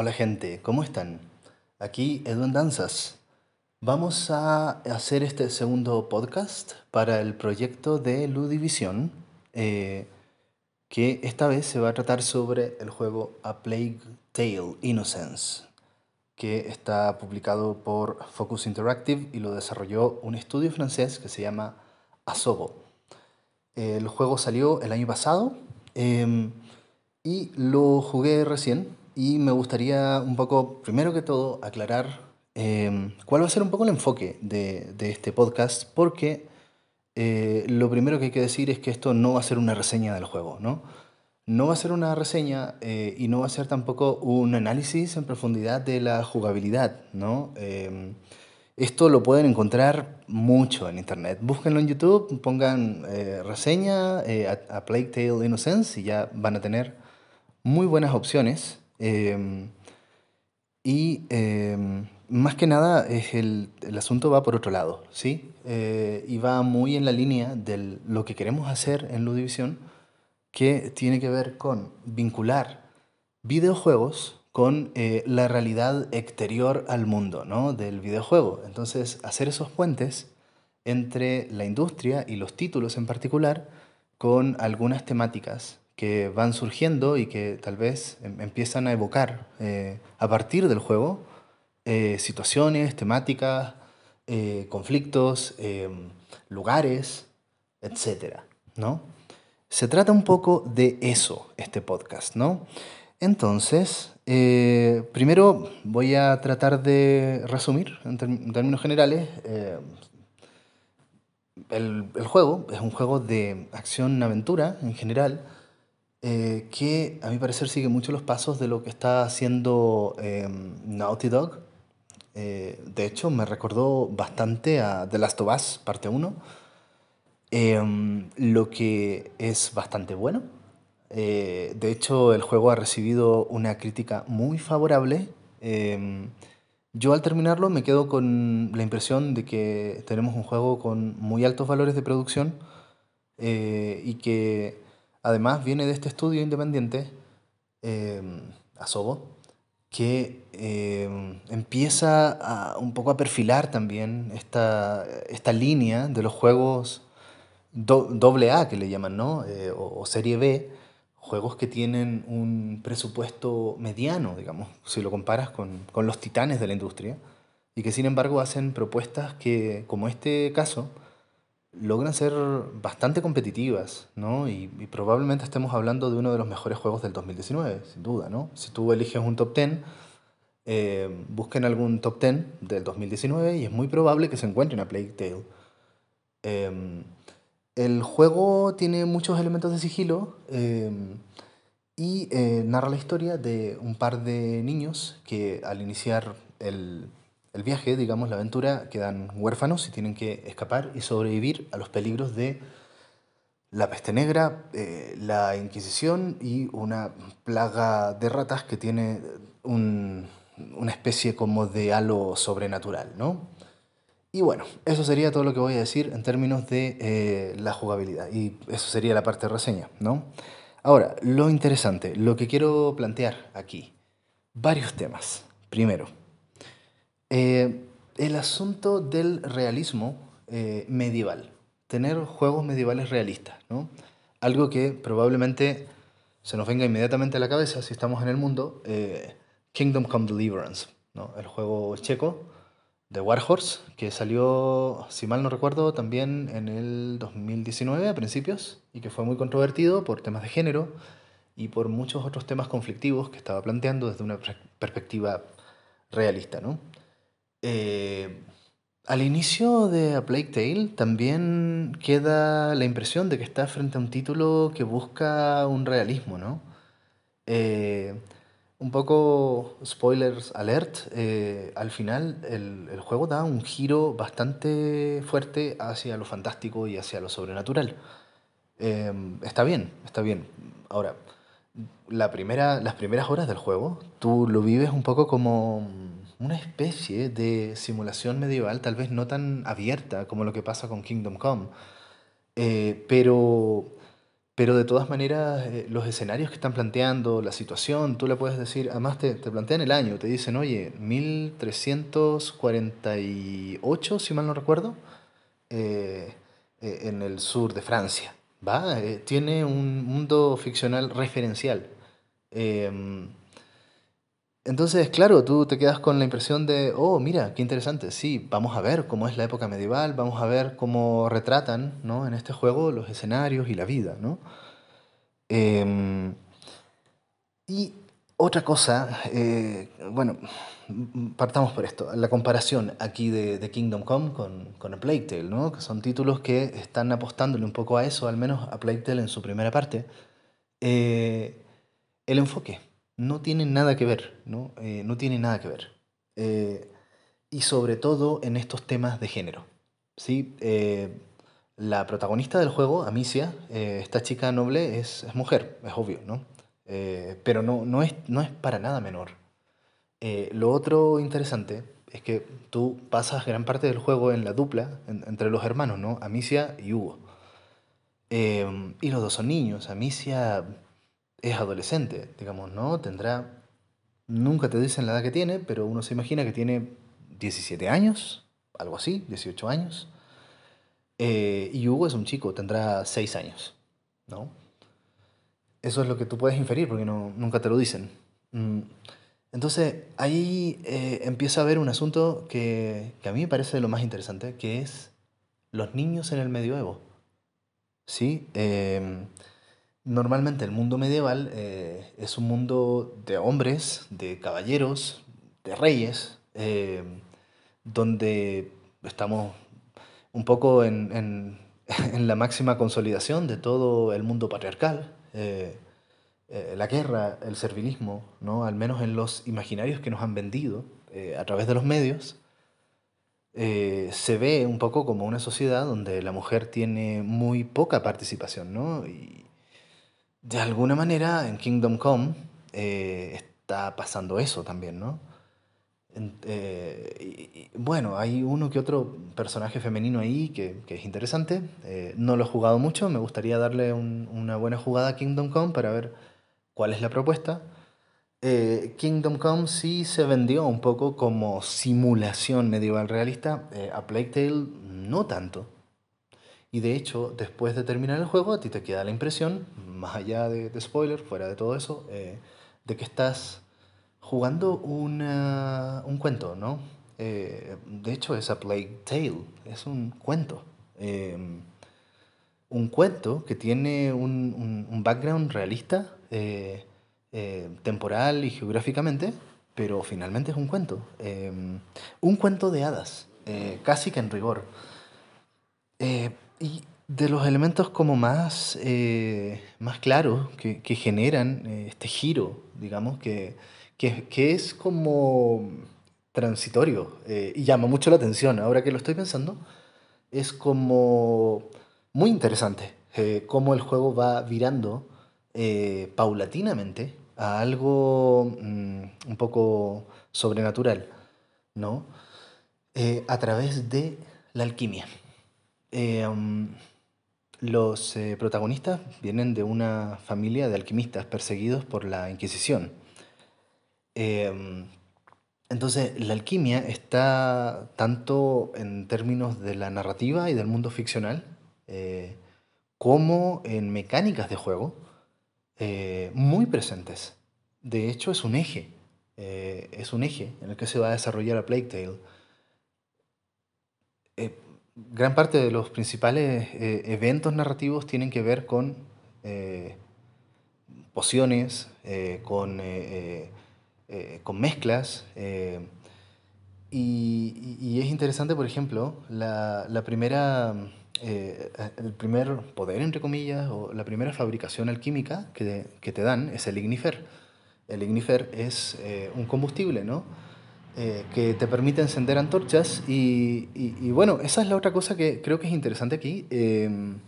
Hola gente, ¿cómo están? Aquí Edu en Danzas. Vamos a hacer este segundo podcast para el proyecto de Ludivisión, eh, que esta vez se va a tratar sobre el juego A Plague Tale Innocence, que está publicado por Focus Interactive y lo desarrolló un estudio francés que se llama Asobo. El juego salió el año pasado em, y lo jugué recién y me gustaría un poco, primero que todo, aclarar em, cuál va a ser un poco el enfoque de, este podcast, porque eh, lo primero que hay que decir es que esto no va a ser una reseña del juego, ¿no? No va a ser una reseña eh, y no va a ser tampoco un análisis en profundidad de la jugabilidad, ¿no? Em, esto lo pueden encontrar mucho en internet. Búsquenlo en YouTube, pongan eh, reseña a Plague Tale Innocence y ya van a tener muy buenas opciones. Em, y em, más que nada es el, asunto va por otro lado, ¿sí? Eh, y va muy en la línea de lo que queremos hacer en Ludivisión, que tiene que ver con vincular videojuegos con eh, la realidad exterior al mundo ¿no? del videojuego. Entonces, hacer esos puentes entre la industria y los títulos en particular con algunas temáticas que van surgiendo y que tal vez em, empiezan a evocar eh, a partir del juego eh, situaciones, temáticas, eh, conflictos, em, lugares, etc. ¿no? Se trata un poco de eso, este podcast, ¿no? Entonces, primero voy a tratar de resumir en, términos generales. El, el, juego es un juego de acción-aventura en general, eh, que a mi parecer sigue mucho los pasos de lo que está haciendo em, Naughty Dog. Eh, de hecho, me recordó bastante a The Last of Us, parte 1, em, lo que es bastante bueno. Eh, de hecho, el juego ha recibido una crítica muy favorable. Em, yo al terminarlo me quedo con la impresión de que tenemos un juego con muy altos valores de producción y que Además, viene de este estudio independiente, eh, Asobo, que eh, empieza a, un poco a perfilar también esta, esta línea de los juegos doble A, que le llaman, ¿no? Eh, o, serie B, juegos que tienen un presupuesto mediano, digamos, si lo comparas con, con los titanes de la industria, y que sin embargo hacen propuestas que, como este caso, logran ser bastante competitivas, ¿no? Y, probablemente estemos hablando de uno de los mejores juegos del 2019, sin duda, ¿no? Si tú eliges un top 10, eh, busquen algún top 10 del 2019 y es muy probable que se encuentren a Plague Tale. Em, el juego tiene muchos elementos de sigilo em, y eh, narra la historia de un par de niños que al iniciar el, el viaje, digamos, la aventura, quedan huérfanos y tienen que escapar y sobrevivir a los peligros de la peste negra, eh, la Inquisición y una plaga de ratas que tiene una especie como de halo sobrenatural, ¿no? Y bueno, eso sería todo lo que voy a decir en términos de eh, la jugabilidad. Y eso sería la parte de reseña, ¿no? Ahora, lo interesante, lo que quiero plantear aquí, varios temas. Primero, eh, el asunto del realismo eh, medieval, tener juegos medievales realistas, ¿no? Algo que probablemente se nos venga inmediatamente a la cabeza si estamos en el mundo, eh, Kingdom Come Deliverance, ¿no? el juego checo de Warhorse, que salió, si mal no recuerdo, también en el 2019 a principios, y que fue muy controvertido por temas de género y por muchos otros temas conflictivos que estaba planteando desde una perspectiva realista. ¿no? Eh, al inicio de A Plague Tale también queda la impresión de que está frente a un título que busca un realismo, ¿no? Eh, un poco spoilers alert, eh, al final el, el, juego da un giro bastante fuerte hacia lo fantástico y hacia lo sobrenatural. está bien, está bien. Ahora, la primera, las primeras horas del juego, tú lo vives un poco como una especie de simulación medieval, tal vez no tan abierta como lo que pasa con Kingdom Come, eh, pero Pero de todas maneras, eh, los escenarios que están planteando, la situación, tú le puedes decir, además te, te plantean el año, te dicen, oye, 1348, si mal no recuerdo, eh, en el sur de Francia, ¿va? Tiene un mundo ficcional referencial. Entonces, claro, tú te quedas con la impresión de, oh, mira, qué interesante, sí, vamos a ver cómo es la época medieval, vamos a ver cómo retratan, ¿no? En este juego los escenarios y la vida, ¿no? Em, y otra cosa, eh, bueno, partamos por esto, la comparación aquí de, Kingdom Come con, con A Plague Tale, ¿no? Que son títulos que están apostándole un poco a eso, al menos a Plague Tale en su primera parte. Eh, el enfoque no tiene nada que ver, ¿no? Eh, no tiene nada que ver. Eh, y sobre todo en estos temas de género, ¿sí? Eh, la protagonista del juego, Amicia, esta chica noble, es, mujer, es obvio, ¿no? Pero no, no, es, no es para nada menor. Lo otro interesante es que tú pasas gran parte del juego en la dupla en- entre los hermanos, ¿no? Amicia y Hugo. Y los dos son niños. Amicia es adolescente, digamos, ¿no? Tendrá, nunca te dicen la edad que tiene, pero uno se imagina que tiene 17 años, algo así, 18 años. Eh, y Hugo es un chico, tendrá 6 años, ¿no? Eso es lo que tú puedes inferir porque no, nunca te lo dicen. Mm, Entonces ahí eh, empieza a haber un asunto que, que a mí me parece lo más interesante, que es los niños en el medioevo. ¿sí? Em, normalmente el mundo medieval eh, es un mundo de hombres, de caballeros, de reyes, em, donde estamos un poco en, en- en la máxima consolidación de todo el mundo patriarcal. eh, eh, la guerra, el servilismo, ¿no? Al menos en los imaginarios que nos han vendido eh, a través de los medios, eh, se ve un poco como una sociedad donde la mujer tiene muy poca participación, ¿no? De alguna manera en Kingdom Come eh, está pasando eso también, ¿no? Eh, bueno, hay uno que otro personaje femenino ahí que, que es interesante. Eh, no lo he jugado mucho, me gustaría darle un- una buena jugada a Kingdom Come para ver cuál es la propuesta. Kingdom Come sí se vendió un poco como simulación medieval realista, a Plague Tale no tanto. Y de hecho, después de terminar el juego, a ti te queda la impresión, más allá de, de spoiler, fuera de todo eso, eh, de que estás jugando una- un cuento, ¿no? Eh, de hecho, es a Plague Tale, es un cuento. Em, un cuento que tiene un, un- un background realista, eh, temporal y geográficamente, pero finalmente es un cuento. Em, un cuento de hadas, casi que en rigor. Y de los elementos como más, eh, más claros que, que generan eh, este giro, digamos, que, que, que es como transitorio eh, y llama mucho la atención. Ahora que lo estoy pensando, es como muy interesante cómo el juego va virando paulatinamente a algo mm, un poco sobrenatural, ¿no? A través de la alquimia. Um, los eh, protagonistas vienen de una familia de alquimistas perseguidos por la Inquisición. Eh, entonces, la alquimia está tanto en términos de la narrativa y del mundo ficcional, eh, como en mecánicas de juego, eh, muy presentes. De hecho, es un eje, es un eje en el que se va a desarrollar a Plague Tale. Gran parte de los principales eh, eventos narrativos tienen que ver con eh, pociones, eh, con, con mezclas. y, y- es interesante, por ejemplo, la, la primera, el primer poder, entre comillas, o la primera fabricación alquímica que, que te dan es el ignifer. El ignifer es un combustible, ¿no? Eh, que te permite encender antorchas y, y- y bueno, esa es la otra cosa que creo que es interesante aquí. Em,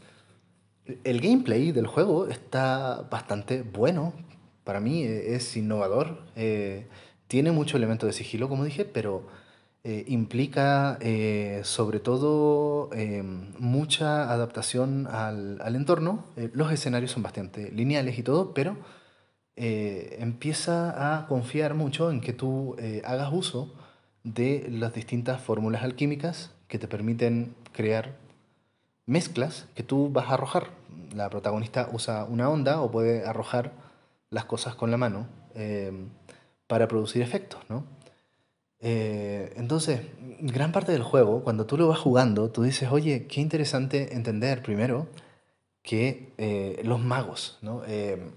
el gameplay del juego está bastante bueno. Para mí eh, es innovador. eh, tiene mucho elemento de sigilo, como dije, pero eh, implica eh, sobre todo mucha adaptación al, al entorno. Eh, los escenarios son bastante lineales y todo, pero empieza a confiar mucho en que tú hagas uso de las distintas fórmulas alquímicas que te permiten crear mezclas que tú vas a arrojar. La protagonista usa una onda o puede arrojar las cosas con la mano em, para producir efectos, ¿no? Eh, entonces, gran parte del juego, cuando tú lo vas jugando, tú dices, oye, qué interesante entender primero que eh, los magos, ¿no? Eh,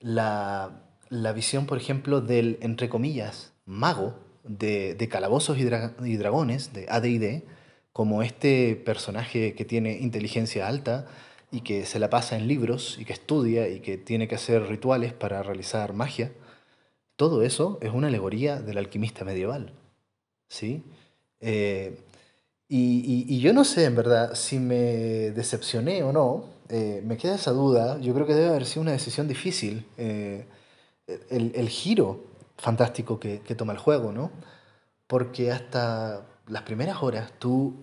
la, la, visión, por ejemplo, del, entre comillas, mago de, de calabozos y, y dragones, de AD&D, como este personaje que tiene inteligencia alta y que se la pasa en libros y que estudia y que tiene que hacer rituales para realizar magia, todo eso es una alegoría del alquimista medieval. ¿Sí? Eh, y, yo no sé, en verdad, si me decepcioné o no. Eh, me queda esa duda. Yo creo que debe haber sido una decisión difícil. Eh, el, giro fantástico que, toma el juego, ¿no? Porque hasta las primeras horas tú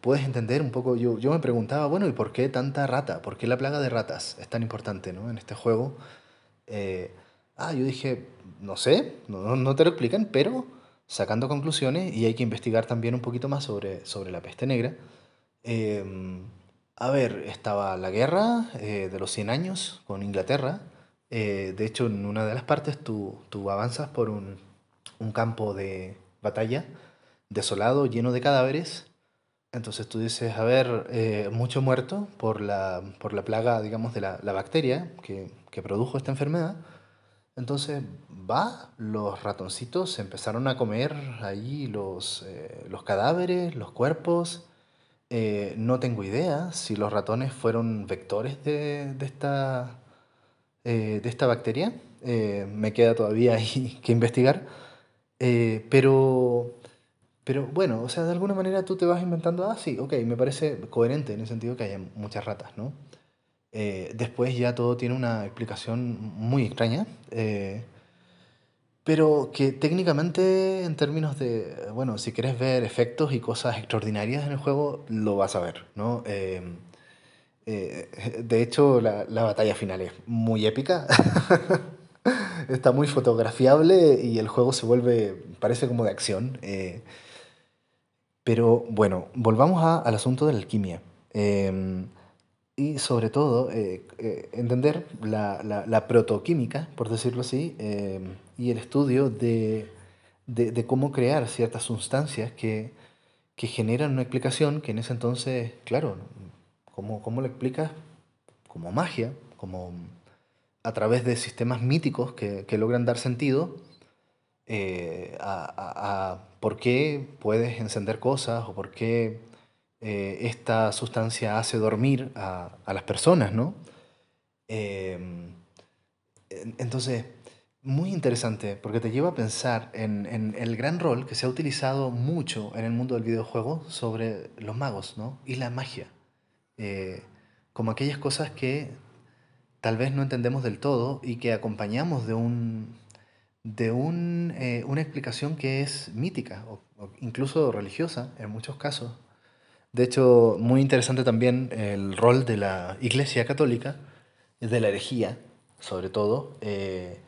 puedes entender un poco. Yo, yo me preguntaba, bueno, ¿y por qué tanta rata? ¿Por qué la plaga de ratas es tan importante ¿no? en este juego? Ah, yo dije, no sé, no, no te lo explican, pero sacando conclusiones y hay que investigar también un poquito más sobre, sobre la peste negra. A ver, estaba la guerra eh, de los 100 años con Inglaterra. Eh, de hecho, en una de las partes tú, tú avanzas por un, un, campo de batalla desolado, lleno de cadáveres. Entonces tú dices, a ver, eh, mucho muerto por la, por la plaga, digamos, de la, la bacteria que, que produjo esta enfermedad. Entonces, va, los ratoncitos empezaron a comer ahí los, eh, los cadáveres, los cuerpos. Eh, no tengo idea si los ratones fueron vectores de, de esta, eh, de esta bacteria. me queda todavía ahí que investigar. pero, pero bueno, o sea, de alguna manera tú te vas inventando, ah, sí, ok, me parece coherente en el sentido que haya muchas ratas, ¿no? Eh, después ya todo tiene una explicación muy extraña, eh, pero que técnicamente en términos de, bueno, si quieres ver efectos y cosas extraordinarias en el juego, lo vas a ver, ¿no? Eh, de hecho, la, la, batalla final es muy épica, está muy fotografiable y el juego se vuelve, parece como de acción. pero bueno, volvamos al asunto de la alquimia y sobre todo eh, eh, entender la, la, protoquímica, por decirlo así, eh, y el estudio de, de, cómo crear ciertas sustancias que, que, generan una explicación que en ese entonces, claro, ¿cómo, cómo lo explicas? Como magia, como a través de sistemas míticos que, que logran dar sentido a, a por qué puedes encender cosas o por qué eh, esta sustancia hace dormir a, a las personas, ¿no? Em, entonces, muy interesante, porque te lleva a pensar en, en, el gran rol que se ha utilizado mucho en el mundo del videojuego sobre los magos, ¿no? Y la magia. Eh, como aquellas cosas que tal vez no entendemos del todo y que acompañamos de un de un, eh, una explicación que es mítica o, incluso religiosa en muchos casos, de hecho, muy interesante también el rol de la Iglesia Católica, de la herejía, sobre todo. Eh,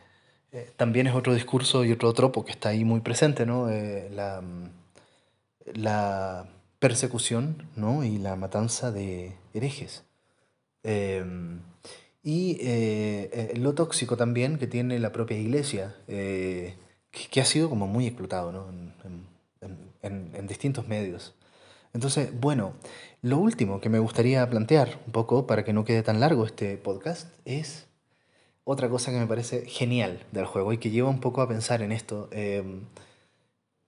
eh, también es otro discurso y otro tropo que está ahí muy presente, ¿no? Eh, la, la, persecución ¿no? y la matanza de herejes. y lo tóxico también que tiene la propia iglesia, que, que, ha sido como muy explotado ¿no? en, en, en distintos medios. Entonces, bueno, lo último que me gustaría plantear un poco para que no quede tan largo este podcast es otra cosa que me parece genial del juego y que lleva un poco a pensar en esto, em,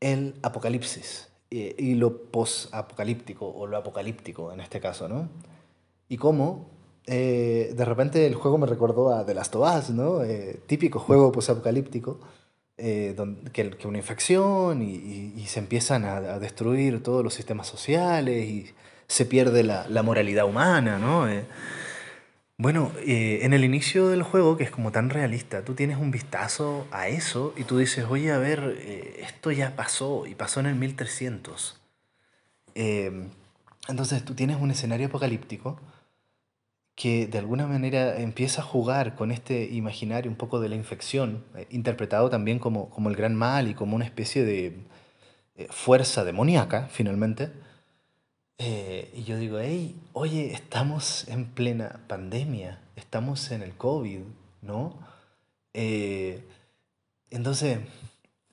el apocalipsis eh, y lo post-apocalíptico o lo apocalíptico en este caso, ¿no? Y cómo eh, de repente el juego me recordó a The Last of Us, ¿no? Eh, típico juego post-apocalíptico eh, que, que, una infección y, y, se empiezan a, a, destruir todos los sistemas sociales y se pierde la, la moralidad humana, ¿no? Eh, Bueno, eh, en el inicio del juego, que es como tan realista, tú tienes un vistazo a eso y tú dices, oye, a ver, eh, esto ya pasó y pasó en el 1300. Em, entonces tú tienes un escenario apocalíptico que de alguna manera empieza a jugar con este imaginario un poco de la infección, eh, interpretado también como, como el gran mal y como una especie de fuerza demoníaca, finalmente eh, y yo digo, hey, oye, estamos en plena pandemia, estamos en el COVID, ¿no? Eh, entonces,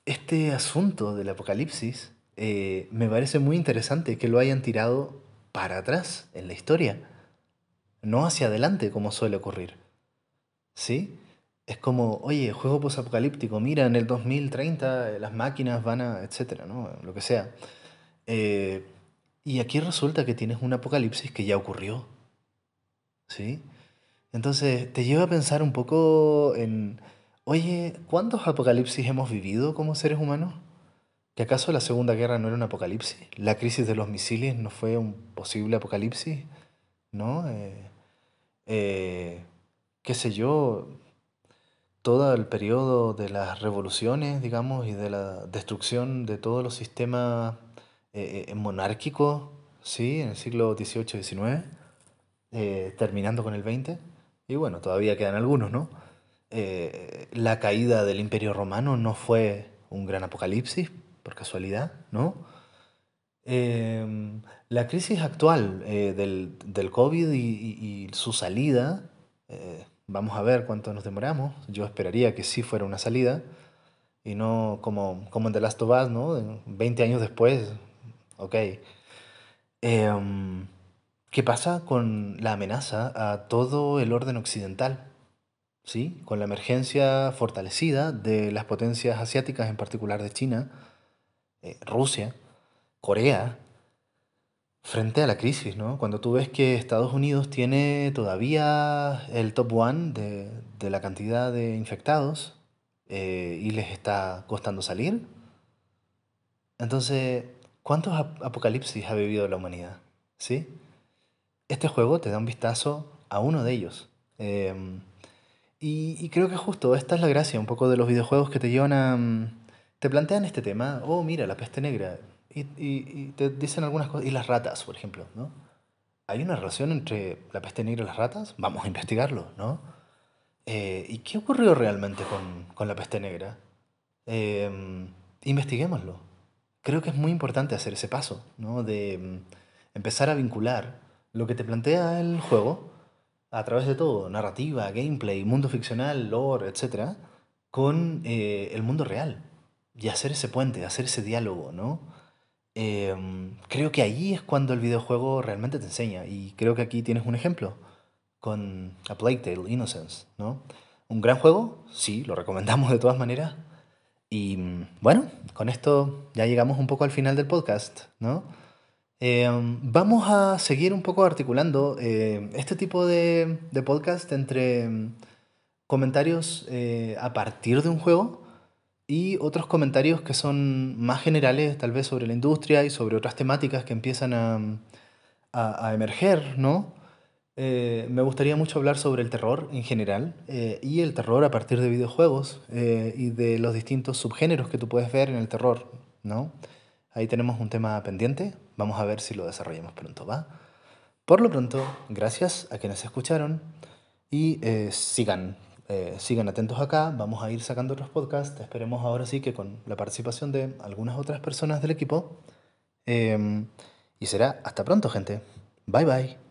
este asunto del apocalipsis eh, me parece muy interesante que lo hayan tirado para atrás en la historia, no hacia adelante como suele ocurrir. ¿Sí? Es como, oye, juego posapocalíptico, mira, en el 2030 las máquinas van a, etcétera, ¿no? Lo que sea. Y aquí resulta que tienes un apocalipsis que ya ocurrió. ¿Sí? Entonces te lleva a pensar un poco en, oye, ¿cuántos apocalipsis hemos vivido como seres humanos? ¿Que acaso la Segunda Guerra no era un apocalipsis? ¿La crisis de los misiles no fue un posible apocalipsis? ¿No? Eh, eh, ¿Qué sé yo? Todo el periodo de las revoluciones, digamos, y de la destrucción de todos los sistemas eh, eh, monárquico, ¿sí? En el siglo XVIII-XIX, eh, terminando con el XX. Y bueno, todavía quedan algunos, ¿no? la caída del Imperio Romano no fue un gran apocalipsis, por casualidad, ¿no? Em, la crisis actual del, del, COVID y, y su salida, vamos a ver cuánto nos demoramos. Yo esperaría que sí fuera una salida y no como, como en The Last of Us, ¿no? 20 años después, Ok. Em, ¿qué pasa con la amenaza a todo el orden occidental? ¿Sí? Con la emergencia fortalecida de las potencias asiáticas, en particular de China, eh, Rusia, Corea, frente a la crisis, ¿no? Cuando tú ves que Estados Unidos tiene todavía el top one de, la cantidad de infectados eh, y les está costando salir. Entonces, ¿Cuántos apocalipsis ha vivido la humanidad? ¿Sí? Este juego te da un vistazo a uno de ellos. Em, y, creo que justo esta es la gracia un poco de los videojuegos que te llevan a... Mm, te plantean este tema, oh, mira, la peste negra. Y, te dicen algunas cosas. Y las ratas, por ejemplo, ¿no? ¿Hay una relación entre la peste negra y las ratas? Vamos a investigarlo, ¿no? Eh, ¿Y qué ocurrió realmente con, la peste negra? Em, investiguémoslo creo que es muy importante hacer ese paso, ¿no? De mm, empezar a vincular lo que te plantea el juego a través de todo, narrativa, gameplay, mundo ficcional, lore, etc., con eh, el mundo real. Y hacer ese puente, hacer ese diálogo, ¿no? Em, creo que ahí es cuando el videojuego realmente te enseña. Y creo que aquí tienes un ejemplo con A Plague Tale, Innocence, ¿no? Un gran juego, sí, lo recomendamos de todas maneras, y bueno, con esto ya llegamos un poco al final del podcast, ¿no? Eh, vamos a seguir un poco articulando eh, este tipo de, podcast entre mm, comentarios eh, a partir de un juego y otros comentarios que son más generales, tal vez sobre la industria y sobre otras temáticas que empiezan a, a emerger, ¿no? Eh, me gustaría mucho hablar sobre el terror en general eh, y el terror a partir de videojuegos eh, y de los distintos subgéneros que tú puedes ver en el terror, ¿no? Ahí tenemos un tema pendiente, vamos a ver si lo desarrollamos pronto, ¿va? Por lo pronto, gracias a quienes escucharon y sigan, sigan atentos acá, vamos a ir sacando otros podcasts, esperemos ahora sí que con la participación de algunas otras personas del equipo. y será hasta pronto, gente. Bye bye.